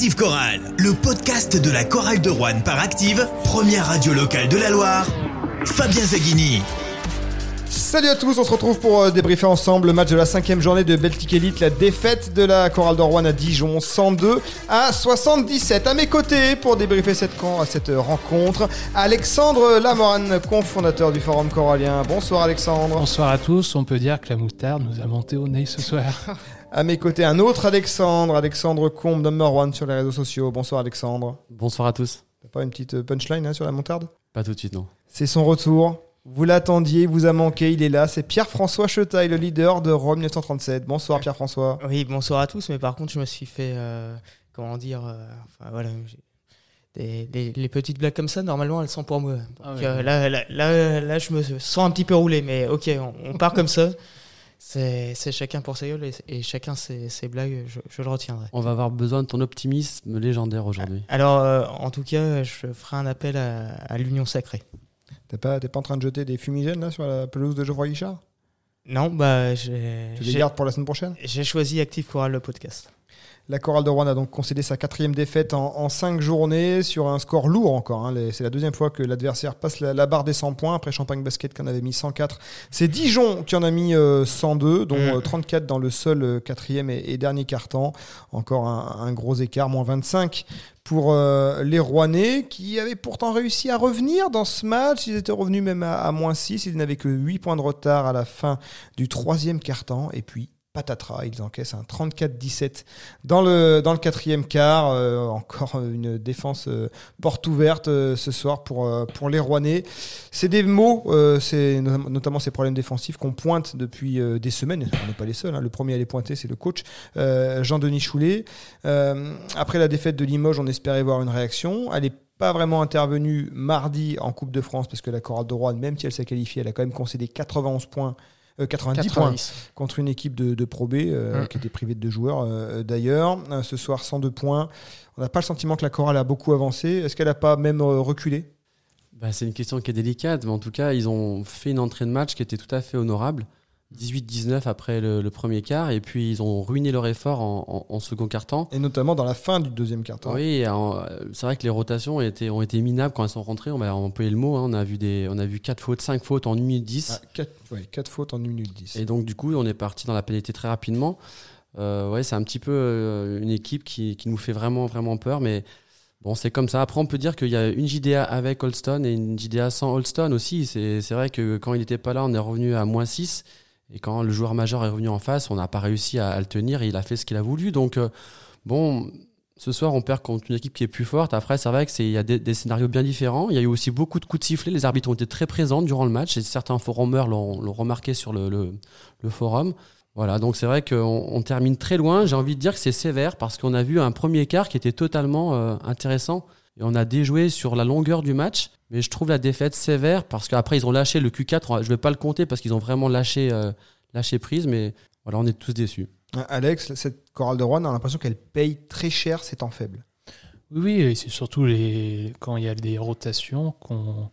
Active Chorale, le podcast de la chorale de Rouen par Active, première radio locale de la Loire. Fabien Zaghini. Salut à tous, on se retrouve pour euh, débriefer ensemble le match de la cinquième journée de Beltic Elite, la défaite de la chorale de Rouen à Dijon, 102 à 77. À mes côtés pour débriefer cette, cette rencontre, Alexandre Lamorane, cofondateur du Forum Corallien. Bonsoir Alexandre. Bonsoir à tous, on peut dire que la moutarde nous a monté au nez ce soir. À mes côtés, un autre Alexandre, Alexandre Combe, number one sur les réseaux sociaux. Bonsoir Alexandre. Bonsoir à tous. T'as pas une petite euh, punchline hein, sur la montarde? Pas tout de suite, non. C'est son retour. Vous l'attendiez, il vous a manqué, il est là. C'est Pierre-François Chetaille, le leader de Rome 1937. Bonsoir Pierre-François. Oui, bonsoir à tous, mais par contre, je me suis fait, euh, comment dire, euh, enfin voilà, des, des- les petites blagues comme ça, normalement, elles sont pour moi. Donc, Ah ouais. euh, là, là, là, là, je me sens un petit peu roulé, mais ok, on, on part comme ça. C'est chacun pour sa gueule et, et chacun ses, ses blagues, je, je le retiendrai. On va avoir besoin de ton optimisme légendaire aujourd'hui. Alors, euh, en tout cas, je ferai un appel à, à l'union sacrée. T'es pas, t'es pas en train de jeter des fumigènes là sur la pelouse de Geoffroy Guichard? Non, bah, j'ai Tu les gardes pour la semaine prochaine? j'ai choisi Active Choral, le podcast. La chorale de Rouen a donc concédé sa quatrième défaite en, en cinq journées sur un score lourd encore. hein. C'est la deuxième fois que l'adversaire passe la, la barre des 100 points après Champagne Basket qui en avait mis 104. C'est Dijon qui en a mis euh, 102, dont Mm. euh, 34 dans le seul euh, quatrième et, et dernier quart-temps. Encore un, un gros écart, moins 25 pour euh, les Rouennais qui avaient pourtant réussi à revenir dans ce match. Ils étaient revenus même à, à moins 6. Ils n'avaient que 8 points de retard à la fin du troisième quart-temps. Et puis, patatras, ils encaissent un 34-17 dans le, dans le quatrième quart. Euh, encore une défense euh, porte ouverte euh, ce soir pour, pour les Rouennais. C'est des mots, c'est no- notamment ces problèmes défensifs qu'on pointe depuis des semaines. On n'est pas les seuls. hein. Le premier à les pointer, c'est le coach Jean-Denis Choulet. Après la défaite de Limoges, on espérait voir une réaction. Elle n'est pas vraiment intervenue mardi en Coupe de France parce que la Chorale de Rouen, même si elle s'est qualifiée, elle a quand même concédé 91 points. Euh, 90, points 90. contre une équipe de, de Pro B euh, Mm. qui était privée de deux joueurs euh, d'ailleurs. Euh, ce soir, 102 points. On n'a pas le sentiment que la chorale a beaucoup avancé. Est-ce qu'elle n'a pas même euh, reculé? Bah, c'est une question qui est délicate, mais en tout cas, ils ont fait une entrée de match qui était tout à fait honorable. 18-19 après le, le premier quart, et puis ils ont ruiné leur effort en, en- en second quart-temps. Et notamment dans la fin du deuxième quart-temps. Oui, en- c'est vrai que les rotations étaient, ont été minables quand elles sont rentrées. On va employer le mot. hein. On a vu des, on a vu 4 fautes, 5 fautes en 1 minute 10. Ah, quatre, ouais, quatre fautes en 1 minute 10. Et donc, du coup, on est parti dans la pénalité très rapidement. Euh, ouais, c'est un petit peu euh, une équipe qui, qui nous fait vraiment, vraiment peur. Mais bon, c'est comme ça. Après, on peut dire qu'il y a une JDA avec Holston et une JDA sans Holston aussi. C'est c'est vrai que quand il n'était pas là, on est revenu à moins 6. Et quand le joueur majeur est revenu en face, on n'a pas réussi à, le tenir. Et il a fait ce qu'il a voulu. Donc, euh, bon. Ce soir, on perd contre une équipe qui est plus forte. Après, c'est vrai qu'il y a des, scénarios bien différents. Il y a eu aussi beaucoup de coups de sifflet. Les arbitres ont été très présents durant le match. Et certains forumers l'ont remarqué sur le, forum. Voilà, donc c'est vrai qu'on on termine très loin. J'ai envie de dire que c'est sévère parce qu'on a vu un premier quart qui était totalement euh, intéressant. Et on a déjoué sur la longueur du match. Mais je trouve la défaite sévère parce qu'après, ils ont lâché le Q4. Je vais pas le compter parce qu'ils ont vraiment lâché, euh, lâché prise. Mais voilà, on est tous déçus. Euh, Alex, cette chorale de Rouen, on a l'impression qu'elle paye très cher ses temps faibles. Oui, oui, et c'est surtout les... quand il y a des rotations qu'on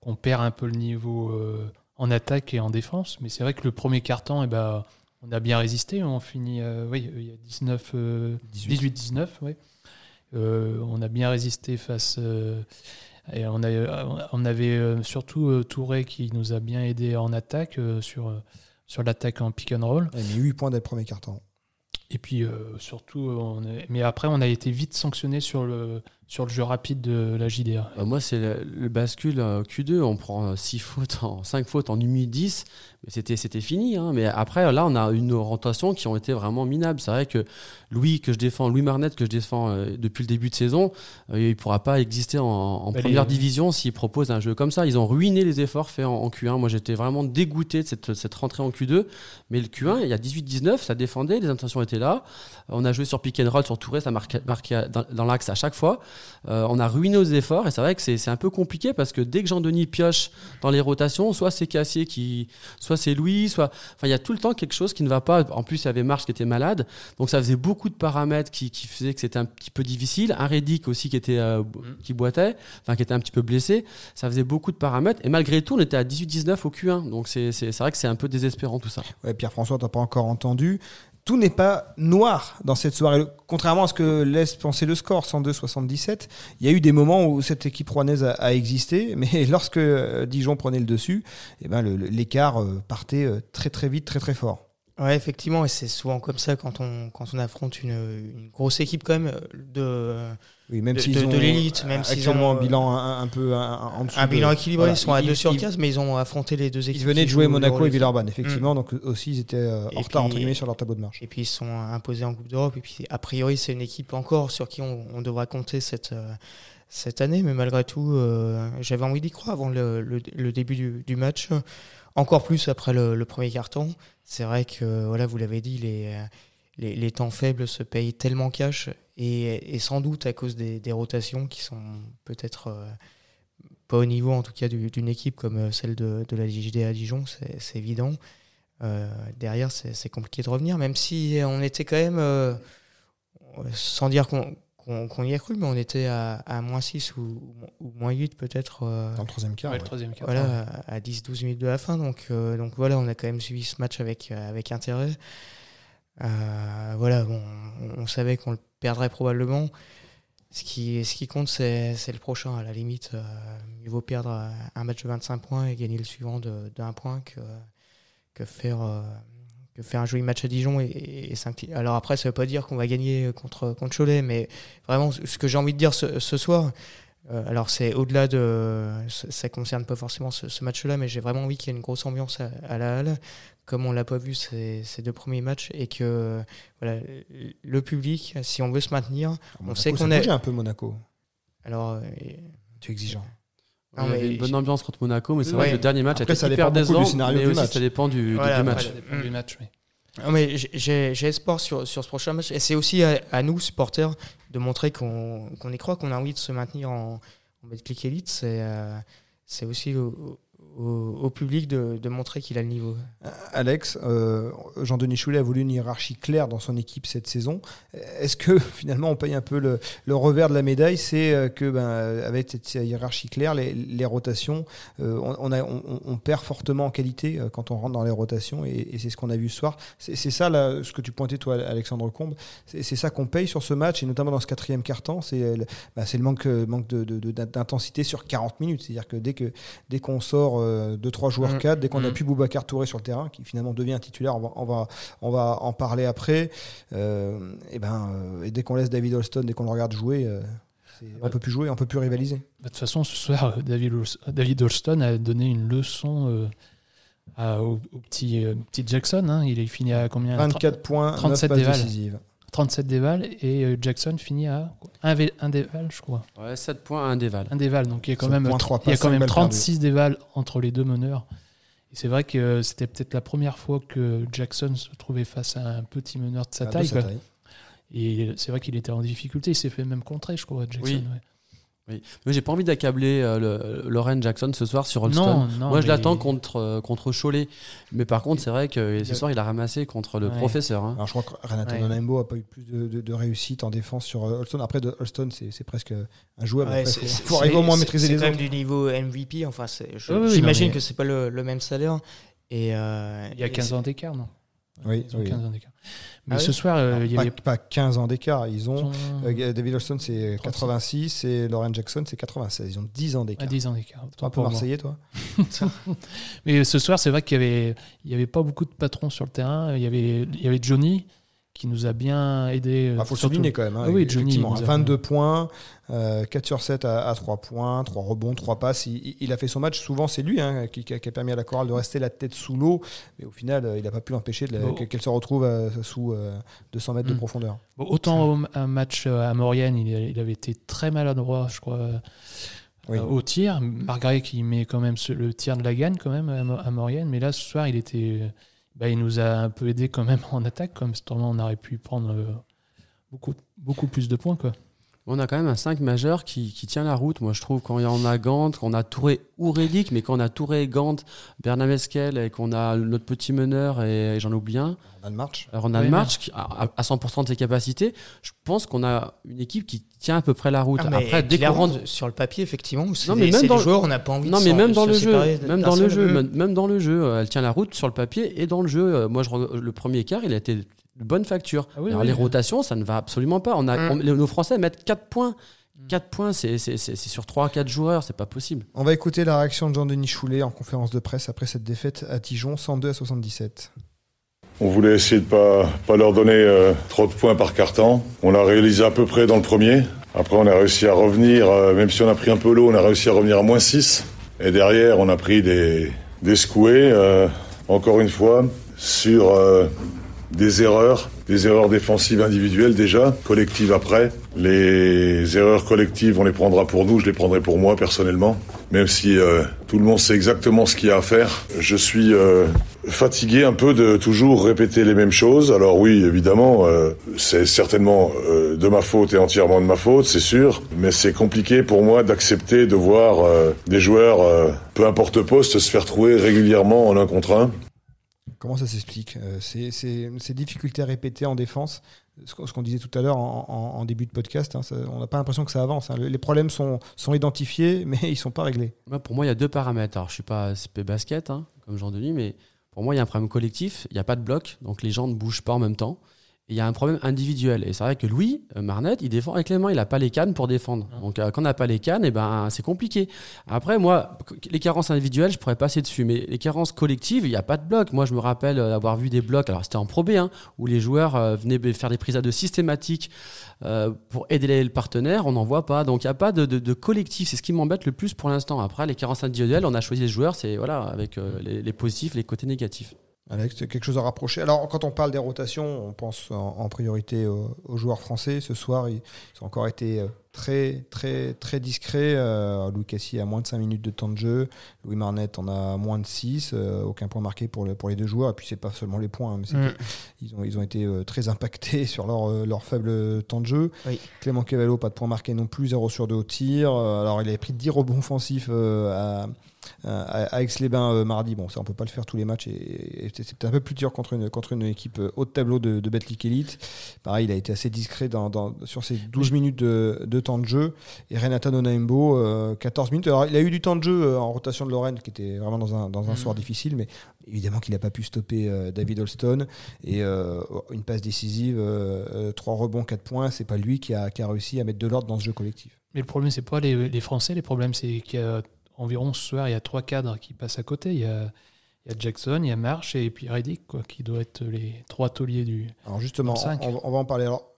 qu'on perd un peu le niveau euh, en attaque et en défense. Mais c'est vrai que le premier quart-temps, eh ben, on a bien résisté. On finit, euh, oui, il y a 19, euh, 18-19, oui. Euh, on a bien résisté face. euh, et on, a, on avait euh, surtout euh, Touré qui nous a bien aidé en attaque euh, sur, euh, sur l'attaque en pick and roll. Elle a mis 8 points dès le premier quart-temps. Et puis euh, surtout, on est- mais après, on a été vite sanctionné sur le, sur le jeu rapide de la JDA. Euh, moi, c'est le, le bascule euh, Q2. On prend 6 fautes, en, 5 fautes en 1 minute 10. Mais c'était, c'était fini. hein. Mais après, là, on a une rotation qui ont été vraiment minables. C'est vrai que Louis, que je défends, Louis Marnette, que je défends euh, depuis le début de saison, euh, il ne pourra pas exister en, en Bah, première les- division s'il propose un jeu comme ça. Ils ont ruiné les efforts faits en, en Q1. Moi, j'étais vraiment dégoûté de cette, cette rentrée en Q2. Mais le Q1, il y a 18-19, ça défendait, les intentions étaient là. On a joué sur pick and roll, sur Touré, ça marquait, marquait dans, dans l'axe à chaque fois. Euh, on a ruiné nos efforts et c'est vrai que c'est c'est un peu compliqué parce que dès que Jean-Denis pioche dans les rotations, soit c'est Cassier qui, soit c'est Louis, soit, enfin il y a tout le temps quelque chose qui ne va pas. En plus il y avait Marche qui était malade, donc ça faisait beaucoup de paramètres qui, qui faisaient que c'était un petit peu difficile. Un Reddick aussi qui était euh, qui boitait, enfin qui était un petit peu blessé. Ça faisait beaucoup de paramètres et malgré tout on était à 18-19 au Q1, donc c'est c'est c'est vrai que c'est un peu désespérant tout ça. Ouais, Pierre-François, t'as pas encore entendu. Tout n'est pas noir dans cette soirée. Contrairement à ce que laisse penser le score 102-77, il y a eu des moments où cette équipe rouennaise a, existé, mais lorsque euh, Dijon prenait le dessus, eh ben l'écart euh, partait euh, très très vite, très très fort. Ouais, effectivement, et c'est souvent comme ça quand on, quand on affronte une, une grosse équipe quand même de, Oui, même De- s'ils de- ont de l'élite, même s'ils ont, un euh, bilan un, un peu un, en dessous un de- bilan équilibré. voilà. Ils sont à Ils- 2 sur ils- 15, mais ils ont affronté les deux équipes. Ils venaient de jouer Monaco et. Villeurbanne, effectivement, donc aussi ils étaient euh, en retard entre guillemets sur leur tableau de marche. Et puis ils sont imposés en Coupe d'Europe. Et puis a priori, c'est une équipe encore sur qui on, on devra compter cette, euh, cette année. Mais malgré tout, euh, j'avais envie d'y croire avant le, le- le début du, du match. Encore plus après le, le premier carton. C'est vrai que, voilà, vous l'avez dit, les, les, les temps faibles se payent tellement cash. Et, et sans doute à cause des, des rotations qui sont peut-être euh, pas au niveau, en tout cas, du- d'une équipe comme euh, celle de, de la JD à Dijon, c'est évident. Euh, derrière, c'est compliqué de revenir, même si on était quand même, euh, sans dire qu'on y a cru, mais on était à, à moins 6 ou, ou moins 8 peut-être. euh, Dans le troisième quart. Ouais, troisième quart. voilà, à 10-12 minutes de la fin. Donc, euh, donc voilà, on a quand même suivi ce match avec, avec intérêt. Euh, voilà, bon, on, savait qu'on le perdrait probablement. Ce qui, ce qui compte, c'est le prochain. À la limite, euh, mieux vaut perdre un match de 25 points et gagner le suivant d'un point que, que, faire, euh, que faire un joli match à Dijon. Et, Alors après, ça veut pas dire qu'on va gagner contre, contre Cholet, mais vraiment, ce que j'ai envie de dire ce soir, euh, alors c'est au-delà de, ça, ça concerne pas forcément ce, ce match-là, mais j'ai vraiment envie qu'il y ait une grosse ambiance à, à la halle, comme on l'a pas vu ces, ces deux premiers matchs, et que voilà, le public, si on veut se maintenir, Monaco, sait ça qu'on est- un peu Monaco. alors euh, Tu es exigeant. Non, il y avait une bonne ambiance contre Monaco, mais c'est Ouais. vrai que le dernier match Après, a ça été dépend hyper décevant, mais du aussi match. ça dépend du, Voilà, match. Ça dépend du match, oui. Non, mais j'ai- espoir sur, sur ce prochain match. Et c'est aussi à, nous, supporters, de montrer qu'on qu'on y croit, qu'on a envie de se maintenir en, en Betclic Elite. C'est euh, aussi au, au- public de, montrer qu'il a le niveau. Alex, euh, Jean-Denis Choulet a voulu une hiérarchie claire dans son équipe cette saison. Est-ce que finalement on paye un peu le, revers de la médaille? C'est euh, que ben, avec cette hiérarchie claire, les, rotations, euh, on, perd fortement en qualité quand on rentre dans les rotations et, c'est ce qu'on a vu ce soir. C'est ça ce que tu pointais toi, Alexandre Combe. C'est ça qu'on paye sur ce match et notamment dans ce quatrième quart-temps. C'est euh, le, manque, manque d'intensité sur 40 minutes. C'est-à-dire que dès que dès qu'on sort 2-3 joueurs Mm. 4, dès qu'on n'a Mm. plus Boubacar Touré sur le terrain, qui finalement devient un titulaire, on va, on va, on va en parler après. Euh, et, ben, euh, et dès qu'on laisse David Holston, dès qu'on le regarde jouer, euh, on peut plus jouer, on peut plus rivaliser. Bah, De toute façon, ce soir, euh, David, Ols- David Holston a donné une leçon euh, à- au, au petit, euh, petit Jackson. hein. Il est fini à combien? 24 points, 37 9 passes dévales. décisives. 37 dévals et euh, Jackson finit à un, vé- un déval, je crois. Ouais, 7 points à un déval. Un déval, donc il y a quand même, points, il y a quand même balles 36 dévals entre les deux meneurs. Et c'est vrai que euh, c'était peut-être la première fois que Jackson se trouvait face à un petit meneur de sa de taille. sa quoi. taille. Et c'est vrai qu'il était en difficulté. Il s'est fait même contrer, je crois, Jackson. Oui. ouais. Mais j'ai pas envie d'accabler euh, Loren Jackson ce soir sur Holston. Non, non. Moi, je mais- l'attends contre, euh, contre Cholet. Mais par contre, c'est vrai que ce Il- soir, il a ramassé contre le Ouais. professeur. hein. Alors, je crois que Renato Ouais. Nanambo a pas eu plus de, de- de réussite en défense sur euh, Holston. Après, de Holston, c'est c'est presque injouable. Ouais, Après, c'est- faut, c'est- faut arriver au moins à c'est- maîtriser c'est les quand autres. même du niveau MVP. Enfin, c'est- Oui, oui, j'imagine non, mais- que c'est pas le, le même salaire. Et euh, Il y a et 15 c'est- ans d'écart, non? Oui, Ils ont oui. 15 ans d'écart. Mais Ah ce oui soir, euh, Alors, il y pas, avait. pas 15 ans d'écart. Ils ont. euh, David Holston, c'est 86 et Lauren Jackson, c'est 96. Ils ont 10 ans d'écart. 10 ans d'écart. Toi, Pour. Marseillais, toi Mais ce soir, c'est vrai qu'il y avait, il y avait pas beaucoup de patrons sur le terrain. Il y avait, il y avait Johnny qui nous a bien aidé. Il euh, Ah, faut le souligner quand même. hein, Ah oui, Johnny, nous a- 22 points, euh, 4 sur 7 à, à 3 points, 3 rebonds, 3 passes. Il, il a fait son match. Souvent, c'est lui hein, qui, qui a, permis à la chorale de rester la tête sous l'eau. Mais au final, euh, il n'a pas pu l'empêcher Bon. qu'elle se retrouve euh, sous euh, 200 mètres de Mm. profondeur. Bon, autant au un match à Maurienne, il, il avait été très maladroit, je crois, Oui. euh, au tir. Margaret qui met quand même le tir de la gagne quand même à, à Maurienne. Mais là, ce soir, il était, bah, il nous a un peu aidé quand même en attaque. Comme on aurait pu prendre euh, beaucoup, beaucoup plus de points, quoi. On a quand même un 5 majeur qui, qui tient la route, moi je trouve, quand il y en a Gant, qu'on a Touré ou mais quand on a Touré, Gant, Bernard Mesquel et qu'on a notre petit meneur, et, et j'en oublie un, On a le match. Ronald March, qui a- à, à 100% de ses capacités, je pense qu'on a une équipe qui tient à peu près la route. Ah, mais Après, dès qu'on rentre sur le papier, effectivement, c'est Non, mais même c'est dans des le- joueurs, on n'a pas envie Non, de mais même dans se le jeu, séparer même dans le jeu, même- même dans le jeu, elle tient la route sur le papier et dans le jeu. euh, Moi, je, le premier quart, il a été bonne facture. Ah oui, Alors, oui. les rotations, ça ne va absolument pas. On a, on- les- nos Français mettent 4 points. Mm. 4 points, c'est c'est- c'est- c'est sur 3-4 joueurs, c'est pas possible. On va écouter la réaction de Jean-Denis Choulet en conférence de presse après cette défaite à Dijon, 102 à 77. On voulait essayer de pas pas leur donner euh, trop de points par carton. On l'a réalisé à peu près dans le premier. Après, on a réussi à revenir, euh, même si on a pris un peu l'eau, on a réussi à revenir à moins 6. Et derrière, on a pris des, des secoués, euh, encore une fois, sur euh, des erreurs, des erreurs défensives individuelles déjà, collectives après. Les erreurs collectives, on les prendra pour nous, je les prendrai pour moi personnellement. Même si euh, tout le monde sait exactement ce qu'il y a à faire, je suis euh, fatigué un peu de toujours répéter les mêmes choses. Alors oui, évidemment, euh, c'est certainement euh, de ma faute et entièrement de ma faute, c'est sûr. Mais c'est compliqué pour moi d'accepter de voir euh, des joueurs, euh, peu importe poste, se faire trouver régulièrement en un contre un. Comment ça s'explique Euh, ces, ces- ces difficultés répétées en défense, ce qu'on disait tout à l'heure en, début de podcast, hein, on n'a pas l'impression que ça avance. hein. Le- Les problèmes sont, identifiés, mais ils sont pas réglés. Pour moi, il y a deux paramètres. Alors, je suis pas SP basket, hein, comme Jean-Denis, mais pour moi, il y a un problème collectif. Il n'y a pas de bloc, donc les gens ne bougent pas en même temps. Et il y a un problème individuel. Et c'est vrai que Louis, euh, Marnette, il défend avec les mains. Il n'a pas les cannes pour défendre. Donc, euh, quand on n'a pas les cannes, eh ben, c'est compliqué. Après, moi, les carences individuelles, je pourrais passer dessus. Mais les carences collectives, il n'y a pas de bloc. Moi, je me rappelle euh, avoir vu des blocs. Alors, c'était en Pro B, hein, où les joueurs euh, venaient faire des prises à deux systématiques euh, pour aider le partenaire. On n'en voit pas. Donc, il n'y a pas de, de- de collectif. C'est ce qui m'embête le plus pour l'instant. Après, les carences individuelles, on a choisi les joueurs. C'est voilà, avec euh, les, les positifs, les côtés négatifs. Alex, quelque chose à rapprocher? Alors, quand on parle des rotations, on pense en, en priorité aux, aux joueurs français. Ce soir, ils, ils ont encore été euh, très, très, très discrets. Euh, Louis Cassis a moins de 5 minutes de temps de jeu. Louis Marnette en a moins de 6. euh, aucun point marqué pour, le- pour les deux joueurs. Et puis, c'est pas seulement les points, hein, mais Mm. ont, ils ont été très impactés sur leur, leur faible temps de jeu. Oui. Clément Cavallo, pas de point marqué non plus, 0 sur 2 au tir. Alors, il avait pris 10 rebonds offensifs à, à, à Aix-les-Bains euh, mardi. Bon, ça, on peut pas le faire tous les matchs et, et c'est un peu plus dur contre une, contre une équipe euh, haut de tableau de, de Betclic Elite. Pareil, il a été assez discret dans, dans- sur ses 12 minutes de, de temps de jeu. Et Renata Nonaimbo, euh, 14 minutes. Alors, il a eu du temps de jeu euh, en rotation de Lorraine, qui était vraiment dans un, dans un Mhm. soir difficile, mais évidemment qu'il n'a pas pu stopper euh, David Holston. Et euh, une passe décisive, 3 rebonds, 4 points, c'est pas lui qui a, qui a réussi à mettre de l'ordre dans ce jeu collectif. Mais le problème, c'est pas les, les Français. Les problèmes, c'est qu'il y a environ ce soir, il y a trois cadres qui passent à côté. Il y a, il y a Jackson, il y a Marsh et puis Reddick, quoi, qui doivent être les trois tauliers du. Alors justement, Top cinq. on, va- on va en parler. Alors,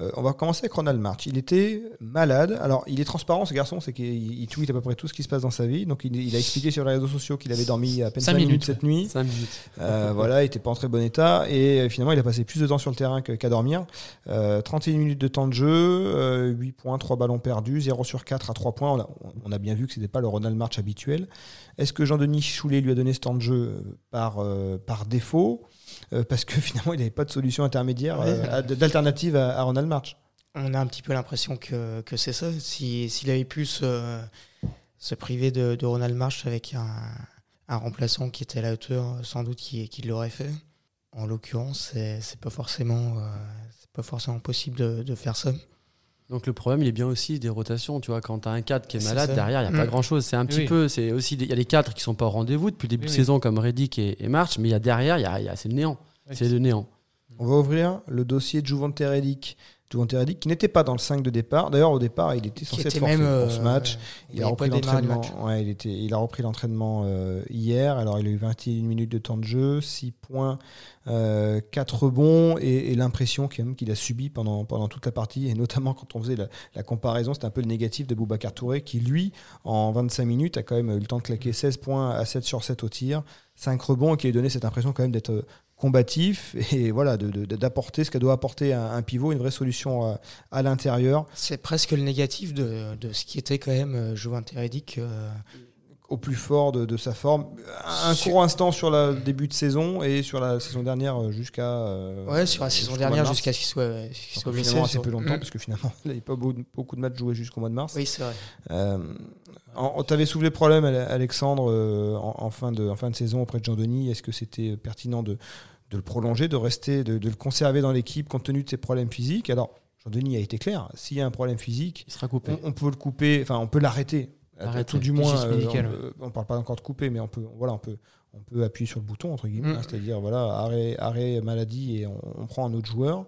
euh, on va commencer avec Ronald March. Il était malade. Alors, il est transparent, ce garçon, c'est qu'il il tweet à peu près tout ce qui se passe dans sa vie. Donc, il, il a expliqué sur les réseaux sociaux qu'il avait dormi à peine Cinq 5 minutes, minutes, cette nuit. 5 minutes. Euh, voilà, il était pas en très bon état. Et euh, finalement, il a passé plus de temps sur le terrain qu'à dormir. Euh, 31 minutes de temps de jeu, euh, 8 points, 3 ballons perdus, 0 sur 4 à 3 points. On a, on a bien vu que c'était pas le Ronald March habituel. Est-ce que Jean-Denis Choulet lui a donné ce temps de jeu par, par défaut? Parce que finalement, il n'avait pas de solution intermédiaire, Ouais. euh, d'alternative à, à Ronald March. On a un petit peu l'impression que, que c'est ça. Si- S'il avait pu se, se priver de, de Ronald Marsh avec un, un remplaçant qui était à la hauteur, sans doute qu'il l'aurait fait. En l'occurrence, c'est c'est pas forcément, euh, c'est pas forcément possible de, de faire ça. Donc le problème, il est bien aussi des rotations. Tu vois, quand tu as un cadre qui est malade, derrière, il n'y a pas Mm. grand-chose. C'est un petit Oui. peu, c'est aussi, il y a les cadres qui sont pas au rendez-vous depuis le début Oui, de oui. saison, comme Reddick et, et March, mais il y a derrière, y a, y a- c'est le néant. C'est le néant. On va ouvrir le dossier de Juvante qui n'était pas dans le 5 de départ. D'ailleurs, au départ, il était censé être forfait même pour ce euh, match. il Il a repris l'entraînement. Ouais, il était, il a repris l'entraînement euh, hier. Alors il a eu 21 minutes de temps de jeu, 6 points, euh, 4 rebonds et, et l'impression quand même qu'il a subi pendant pendant toute la partie et notamment quand on faisait la, la comparaison, c'était un peu le négatif de Boubacar Touré qui lui en 25 minutes a quand même eu le temps de claquer 16 points à 7 sur 7 au tir, 5 rebonds et qui a donné cette impression quand même d'être euh, combatif et voilà d'apporter ce que doit apporter un, un pivot, une vraie solution à, à l'intérieur. C'est presque le négatif de, de ce qui était quand même euh, Jovan Teredic. euh, au plus fort de, de sa forme. Un Sur- court instant sur le début de saison et sur la saison dernière euh, jusqu'à. euh, ouais, sur la saison dernière jusqu'à ce qu'il soit, Donc, soit blessé. assez sur- peu longtemps Mm. parce que finalement il n'avait pas beaucoup, beaucoup de matchs joués jusqu'au mois de mars. Oui, c'est vrai. Euh, tu avais soulevé le problème, Ale- Alexandre, euh, en, en fin de, en fin de saison auprès de Jean-Denis. Est-ce que c'était pertinent de, de le prolonger, de rester, de, de le conserver dans l'équipe compte tenu de ses problèmes physiques? Alors, Jean-Denis a été clair. S'il y a un problème physique, Il sera coupé. on, on peut le couper, enfin on peut l'arrêter. Tout du moins, euh, médical, on, euh, on parle pas encore de couper, mais on peut, voilà, on peut, on peut appuyer sur le bouton, entre guillemets, Mm. hein, c'est-à-dire voilà, arrêt, arrêt maladie et on, on prend un autre joueur.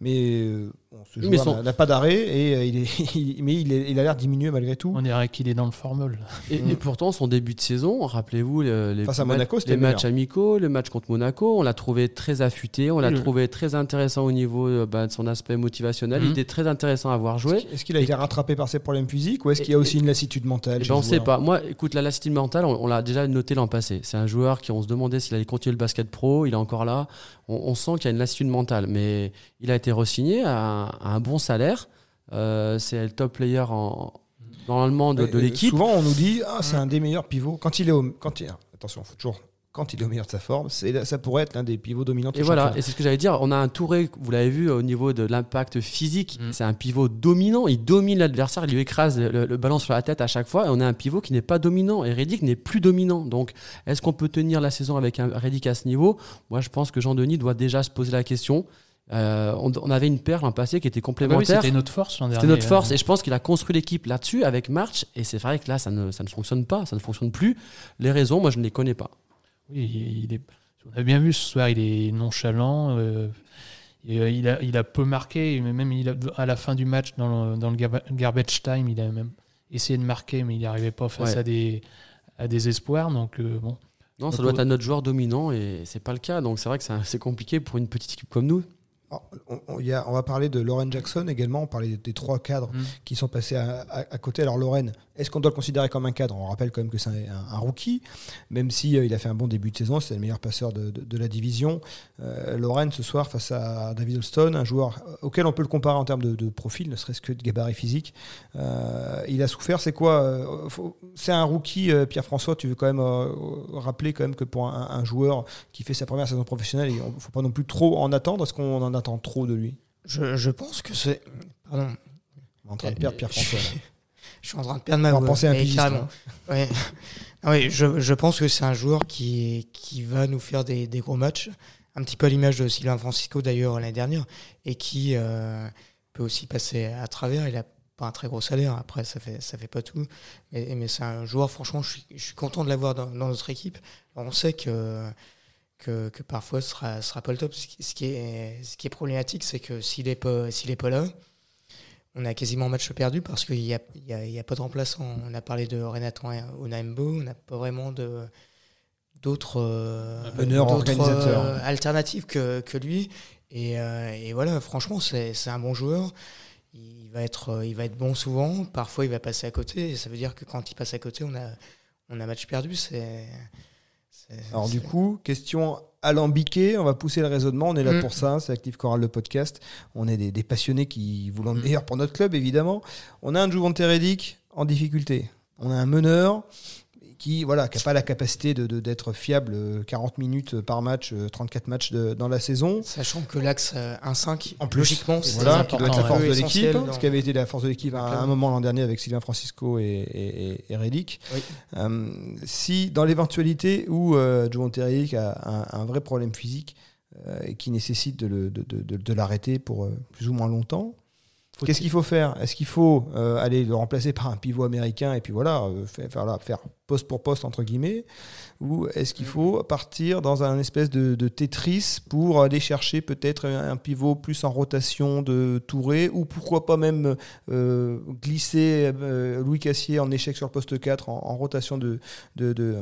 Mais euh, bon, ce mais son- n'a- pas d'arrêt, et euh, il est, il- mais il, est- il a l'air diminué malgré tout. On dirait qu'il est dans le formol. Et, et pourtant, son début de saison, rappelez-vous le- les, Face à ma- Monaco, c'était les le matchs amicaux, le match contre Monaco, on l'a trouvé très affûté, on l'a Oui, trouvé très intéressant au niveau euh, bah, de son aspect motivationnel. Mhm. Il était très intéressant à voir jouer. Est-ce qu'il a été rattrapé par ses problèmes physiques ou est-ce qu'il y a aussi une lassitude mentale Eh ben, le sait joueur pas. Moi, écoute, la lassitude mentale, on, on l'a déjà noté l'an passé. C'est un joueur qui, on se demandait s'il allait continuer le basket pro. Il est encore là. On, on sent qu'il y a une lassitude mentale. Mais il a été re-signé à, un- bon salaire. Euh, c'est le top player en, normalement de, l'équipe. Souvent, on nous dit ah, c'est un des meilleurs pivots. Quand il est au, quand il, attention, faut toujours quand il est au meilleur de sa forme, c'est, ça pourrait être l'un des pivots dominants. de Et voilà, championnat. et c'est ce que j'allais dire. On a un Touré, vous l'avez vu au niveau de l'impact physique, Mm. c'est un pivot dominant. Il domine l'adversaire, il lui écrase le, le ballon sur la tête à chaque fois. Et on a un pivot qui n'est pas dominant. Et Reddick n'est plus dominant. Donc, est-ce qu'on peut tenir la saison avec un Reddick à ce niveau? Moi, je pense que Jean-Denis doit déjà se poser la question. Euh, on, on avait une paire l'an passé qui était Ah bah oui, complémentaire. c'était notre force l'an C'était dernier. notre force hein. et je pense qu'il a construit l'équipe là-dessus avec March et c'est vrai que là ça ne, ça ne fonctionne pas, ça ne fonctionne plus. Les raisons, moi je ne les connais pas. Oui, il est, on a bien vu ce soir, il est nonchalant. euh, euh, il, a, il a peu marqué, mais même il a- à la fin du match, dans le, dans le garba- garbage time, il a même essayé de marquer, mais il n'y arrivait pas face Ouais. à, des, à des espoirs. Donc, euh, bon. Non, ça doit être un autre joueur dominant et c'est pas le cas. Donc c'est vrai que c'est compliqué pour une petite équipe comme nous. On, on- il y a- on va parler de Lauren Jackson également. On parlait des trois cadres Mm. qui sont passés à, à- à côté. Alors Lauren, est-ce qu'on doit le considérer comme un cadre? On rappelle quand même que c'est un, un rookie, même si euh, il a fait un bon début de saison. C'est le meilleur passeur de, de- de la division. Euh, Lauren ce soir face à David Holston, un joueur auquel on peut le comparer en termes de, de profil, ne serait-ce que de gabarit physique. Euh, il a souffert. C'est quoi euh, C'est un rookie, Pierre-François. Tu veux quand même rappeler quand même que pour un, un joueur qui fait sa première saison professionnelle, il ne faut pas non plus trop en attendre. Est-ce qu'on en attend trop de lui Je, je pense que c'est. Pardon, On est en train de perdre Pierre-François. je suis en train de perdre ma voix. penser à un pigiste, hein. Ouais. Ah ouais, je, je pense que c'est un joueur qui, qui va nous faire des, des gros matchs, un petit peu à l'image de Sylvain Francisco d'ailleurs l'année dernière, et qui euh, peut aussi passer à travers. Il a pas un très gros salaire, après ça fait, ça fait pas tout, mais, mais c'est un joueur, franchement, je suis, je suis content de l'avoir dans, dans notre équipe. On sait que, que, que parfois ce sera, sera pas le top. Ce qui, est, ce qui est problématique, c'est que s'il est pas, s'il est pas là, on a quasiment un match perdu parce qu'il n'y a, y a, il y a pas de remplaçant. On a parlé de Renato Onaimbo, on n'a pas vraiment de d'autres euh, alternatives que, que lui. Et, euh, et voilà, franchement, c'est c'est un bon joueur. Il va, être, euh, il va être bon souvent. Parfois, il va passer à côté. Et ça veut dire que quand il passe à côté, on a, on a match perdu. C'est. C'est- Alors du coup, question alambiquée, on va pousser le raisonnement, on est là Mm. pour ça, c'est Active Choral le podcast, on est des, des passionnés qui voulons le Mm. meilleur pour notre club évidemment. On a un Reddick en difficulté, on a un meneur qui voilà qui n'a pas la capacité de- d'être fiable euh, 40 minutes par match, euh, 34 matchs de- dans la saison. Sachant que l'axe euh, 1-5, En plus, logiquement, c'est voilà, qui doit être la force de l'équipe, ce qui avait été la force de l'équipe à un moment l'an dernier avec Sylvain Francisco et, et, et- et Reddick. Oui. Euh, si dans l'éventualité où euh, Reddick a un, un vrai problème physique euh, et qui nécessite de, de- l'arrêter pour euh, plus ou moins longtemps, qu'est-ce qu'il faut faire? Est-ce qu'il faut euh, aller le remplacer par un pivot américain et puis voilà, euh, faire, faire, là, faire poste pour poste entre guillemets? Ou est-ce qu'il faut partir dans un espèce de, de Tetris pour aller chercher peut-être un, pivot plus en rotation de Touré ou pourquoi pas même euh, glisser Louis Cassier en échec sur le poste 4 en, en rotation de, de, de,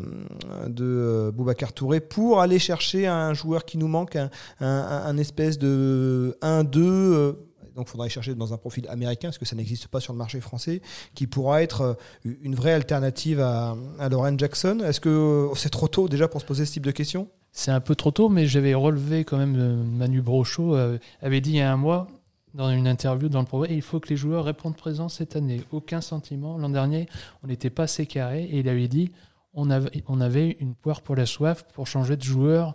de, Boubacar Touré pour aller chercher un joueur qui nous manque, un, un, un espèce de 1-2. Donc, il faudra chercher dans un profil américain, parce que ça n'existe pas sur le marché français, qui pourra être euh, une vraie alternative à, à Lauren Jackson. Est-ce que euh, c'est trop tôt déjà pour se poser ce type de questions? C'est un peu trop tôt, mais j'avais relevé quand même, euh, Manu Brochot avait dit il y a un mois, dans une interview dans le programme, il faut que les joueurs répondent présent cette année. Aucun sentiment. L'an dernier, on n'était pas assez carré, et il avait dit on avait, on avait une poire pour la soif pour changer de joueur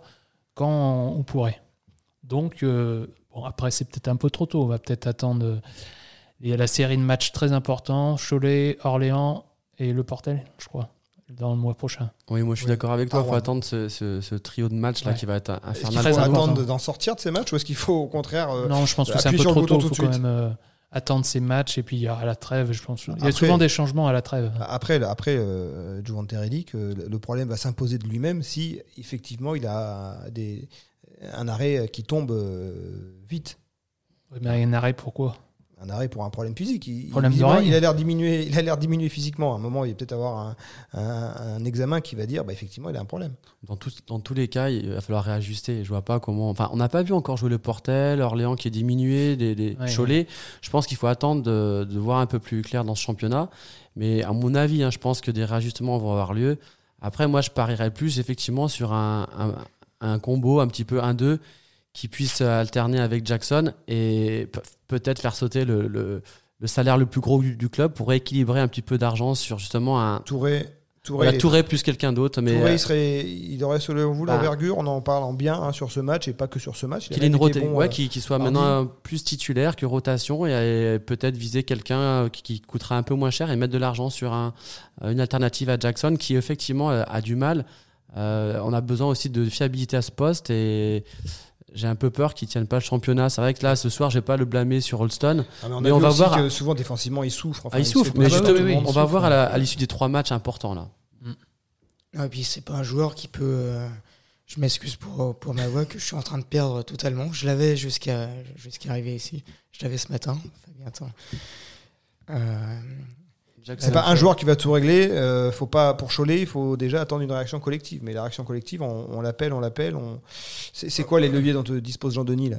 quand on pourrait. Donc, euh, bon, après, c'est peut-être un peu trop tôt. On va peut-être attendre. euh, Il y a la série de matchs très importants Cholet, Orléans et Le Portel, je crois, dans le mois prochain. Oui, moi je suis Oui. d'accord avec toi. Ah, Il faut ouais. attendre ce, ce- ce trio de matchs là Ouais. qui va être Est-ce qu'il infernal. Très faut important. attendre d'en sortir de ces matchs ou est-ce qu'il faut au contraire euh, Non, je pense que c'est un peu trop tôt. Il faut quand même euh, attendre ces matchs et puis à la trêve, je pense. Il y a Après- souvent des changements à la trêve. Après, après euh, Giovanni que le problème va s'imposer de lui-même si effectivement il a des, un arrêt qui tombe euh, vite. Mais un arrêt, pourquoi Un arrêt pour un problème physique. Il, Problème il a l'air diminué. Il a l'air diminué physiquement. À un moment, il va peut-être avoir un, un- un examen qui va dire, bah, effectivement, il a un problème. Dans, tous- dans tous les cas, il va falloir réajuster. Je vois pas comment. Enfin, on n'a pas vu encore jouer le Portel, Orléans qui est diminué, des, des Ouais, Cholet. Je pense qu'il faut attendre de, de voir un peu plus clair dans ce championnat. Mais à mon avis, hein, je pense que des réajustements vont avoir lieu. Après, moi, je parierais plus effectivement sur un, un, combo un petit peu 1-2 qui puisse alterner avec Jackson et pe- peut-être faire sauter le, le, le salaire le plus gros du, du club pour équilibrer un petit peu d'argent sur justement un. Touré, Touré, Voilà, Touré plus quelqu'un d'autre, mais Touré, euh, il, serait, il aurait selon vous Bah. l'envergure, on en parle en bien hein, sur ce match et pas que sur ce match. Qu'il bon, ouais, euh, soit maintenant plus titulaire que rotation et, peut-être viser quelqu'un euh, qui, qui coûtera un peu moins cher et mettre de l'argent sur un, une alternative à Jackson qui effectivement a du mal. Euh, on a besoin aussi de fiabilité à ce poste et j'ai un peu peur qu'ils tiennent pas le championnat. C'est vrai que là, ce soir, je vais pas le blâmer sur Holston. Ah, mais on, mais va voir- que souvent défensivement il souffre. Enfin, Ah, mais justement, oui, oui, on va voir à ouais. la- à l'issue des trois matchs importants là. Ah, et puis c'est pas un joueur qui peut. euh, je m'excuse pour, pour ma voix que je suis en train de perdre totalement. Je l'avais jusqu'à jusqu'à arriver ici. Je l'avais ce matin. Fabien, attends. Euh, C'est pas un joueur qui va tout régler. euh, faut pas pour Cholet, il faut déjà attendre une réaction collective. Mais la réaction collective, on, l'appelle, on l'appelle. On... C'est quoi les leviers dont dispose Jean-Denis là?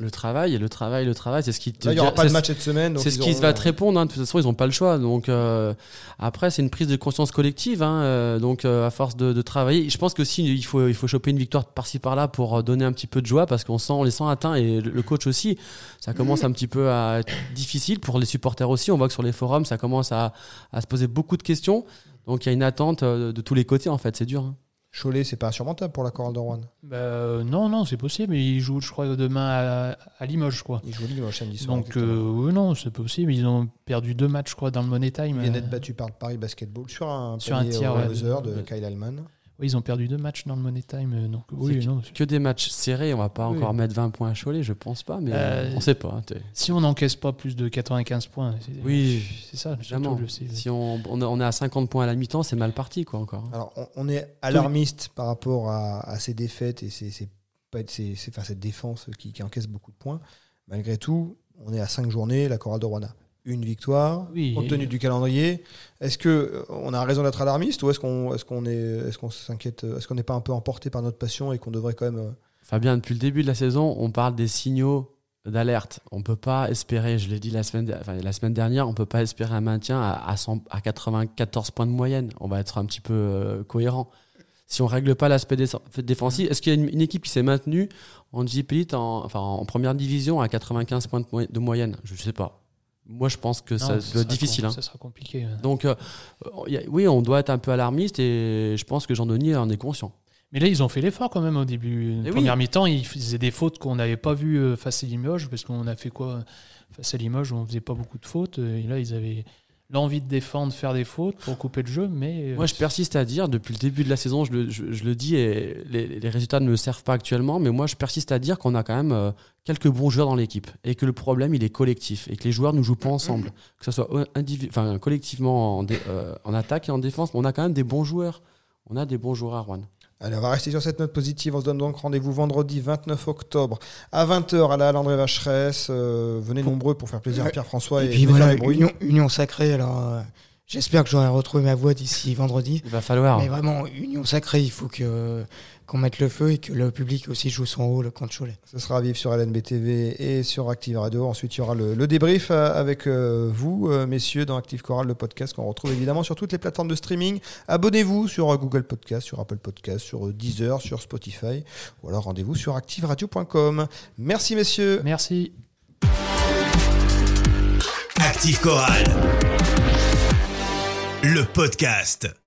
Le travail, le travail, le travail, c'est ce qui te Là, il y aura pas de match cette semaine. C'est ce qui auront- va te répondre. hein. De toute façon, ils n'ont pas le choix. Donc euh, après, c'est une prise de conscience collective. hein. Euh, donc euh, à force de, de travailler, je pense que si il faut il faut choper une victoire par-ci par-là pour euh, donner un petit peu de joie parce qu'on sent on les sent atteints et le le coach aussi. Ça commence un petit peu à être difficile pour les supporters aussi. On voit que sur les forums, ça commence à, à se poser beaucoup de questions. Donc il y a une attente euh, de tous les côtés en fait. C'est dur. hein. Cholet, c'est pas insurmontable pour la chorale de Rouen. Bah, euh, non, non, c'est possible. Ils jouent, je crois, demain à, à Limoges, quoi. Il joue Limoges samedi soir. Donc, euh, oui, non, c'est possible. Ils ont perdu deux matchs, je crois, dans le Money Time. Il vient d'être Euh, battu par Paris Basketball sur un, Sur un tir, ouais. de Ouais. Kyle Allman. Oui, ils ont perdu deux matchs dans le Money Time. euh, Donc, oui, que- non. Que des matchs serrés. On va pas Oui. encore mettre 20 points à Cholet, je pense pas. Mais Euh, on sait pas. Si on n'encaisse pas plus de 95 points, c'est Oui, c'est ça. Évidemment. surtout, Si on, on est- à 50 points à la mi-temps, c'est mal parti quoi encore. Alors, on, on est alarmiste par rapport à, à ces défaites et ces, ces- pas- ces- ces- enfin, cette défense qui, qui encaisse beaucoup de points. Malgré tout, on est à cinq journées, la chorale de une victoire, Oui, compte et- tenu du calendrier. Est-ce que euh, on a raison d'être alarmiste ou est-ce qu'on est-ce qu'on est est-ce qu'on s'inquiète est-ce qu'on n'est pas un peu emporté par notre passion et qu'on devrait quand même euh, Fabien, depuis le début de la saison, on parle des signaux d'alerte. On peut pas espérer, je l'ai dit la semaine, enfin, la semaine dernière, on peut pas espérer un maintien à, à, 100 à 94 points de moyenne. On va être un petit peu euh, cohérent. Si on règle pas l'aspect dé- défensif, est-ce qu'il y a une, une équipe qui s'est maintenue en Elite, en, enfin, en première division à 95 points de, moy- de moyenne? Je sais pas. Moi, je pense que Non, ça, ça doit être difficile. com- hein. Ça sera compliqué. Donc, euh, il y a- oui, on doit être un peu alarmiste et je pense que Jean-Denis en est conscient. Mais là, ils ont fait l'effort quand même au début. Eh oui. Première mi-temps, ils faisaient des fautes qu'on n'avait pas vues euh, face à Limoges, parce qu'on a fait quoi face à Limoges On faisait pas beaucoup de fautes. euh, Et là, ils avaient l'envie de défendre, faire des fautes pour couper le jeu. Mais euh, Moi, je persiste à dire, depuis le début de la saison, je le, je- je le dis, et les, les résultats ne me servent pas actuellement, mais moi, je persiste à dire qu'on a quand même euh, quelques bons joueurs dans l'équipe, et que le problème, il est collectif, et que les joueurs ne jouent pas ensemble, que ce soit enfin, collectivement en, dé- euh, en attaque et en défense, mais on a quand même des bons joueurs. On a des bons joueurs à Rouen. Allez, on va rester sur cette note positive. On se donne donc rendez-vous vendredi 29 octobre à 20h à la Halle André Vacheresse. Euh, venez nombreux pour faire plaisir à Pierre-François et et, puis voilà, union sacrée. Alors, euh, j'espère que j'aurai retrouvé ma voix d'ici vendredi. Il va falloir. Mais vraiment, union sacrée, il faut que qu'on mette le feu et que le public aussi joue son rôle contre Cholet. Ce sera à vivre sur LNB TV et sur Active Radio. Ensuite, il y aura le, le débrief euh, avec euh, vous, euh, messieurs, dans Active Choral, le podcast qu'on retrouve évidemment sur toutes les plateformes de streaming. Abonnez-vous sur Google Podcast, sur Apple Podcast, sur Deezer, sur Spotify, ou alors rendez-vous sur activeradio.com. Merci, messieurs. merci. Active Chorale. Le podcast.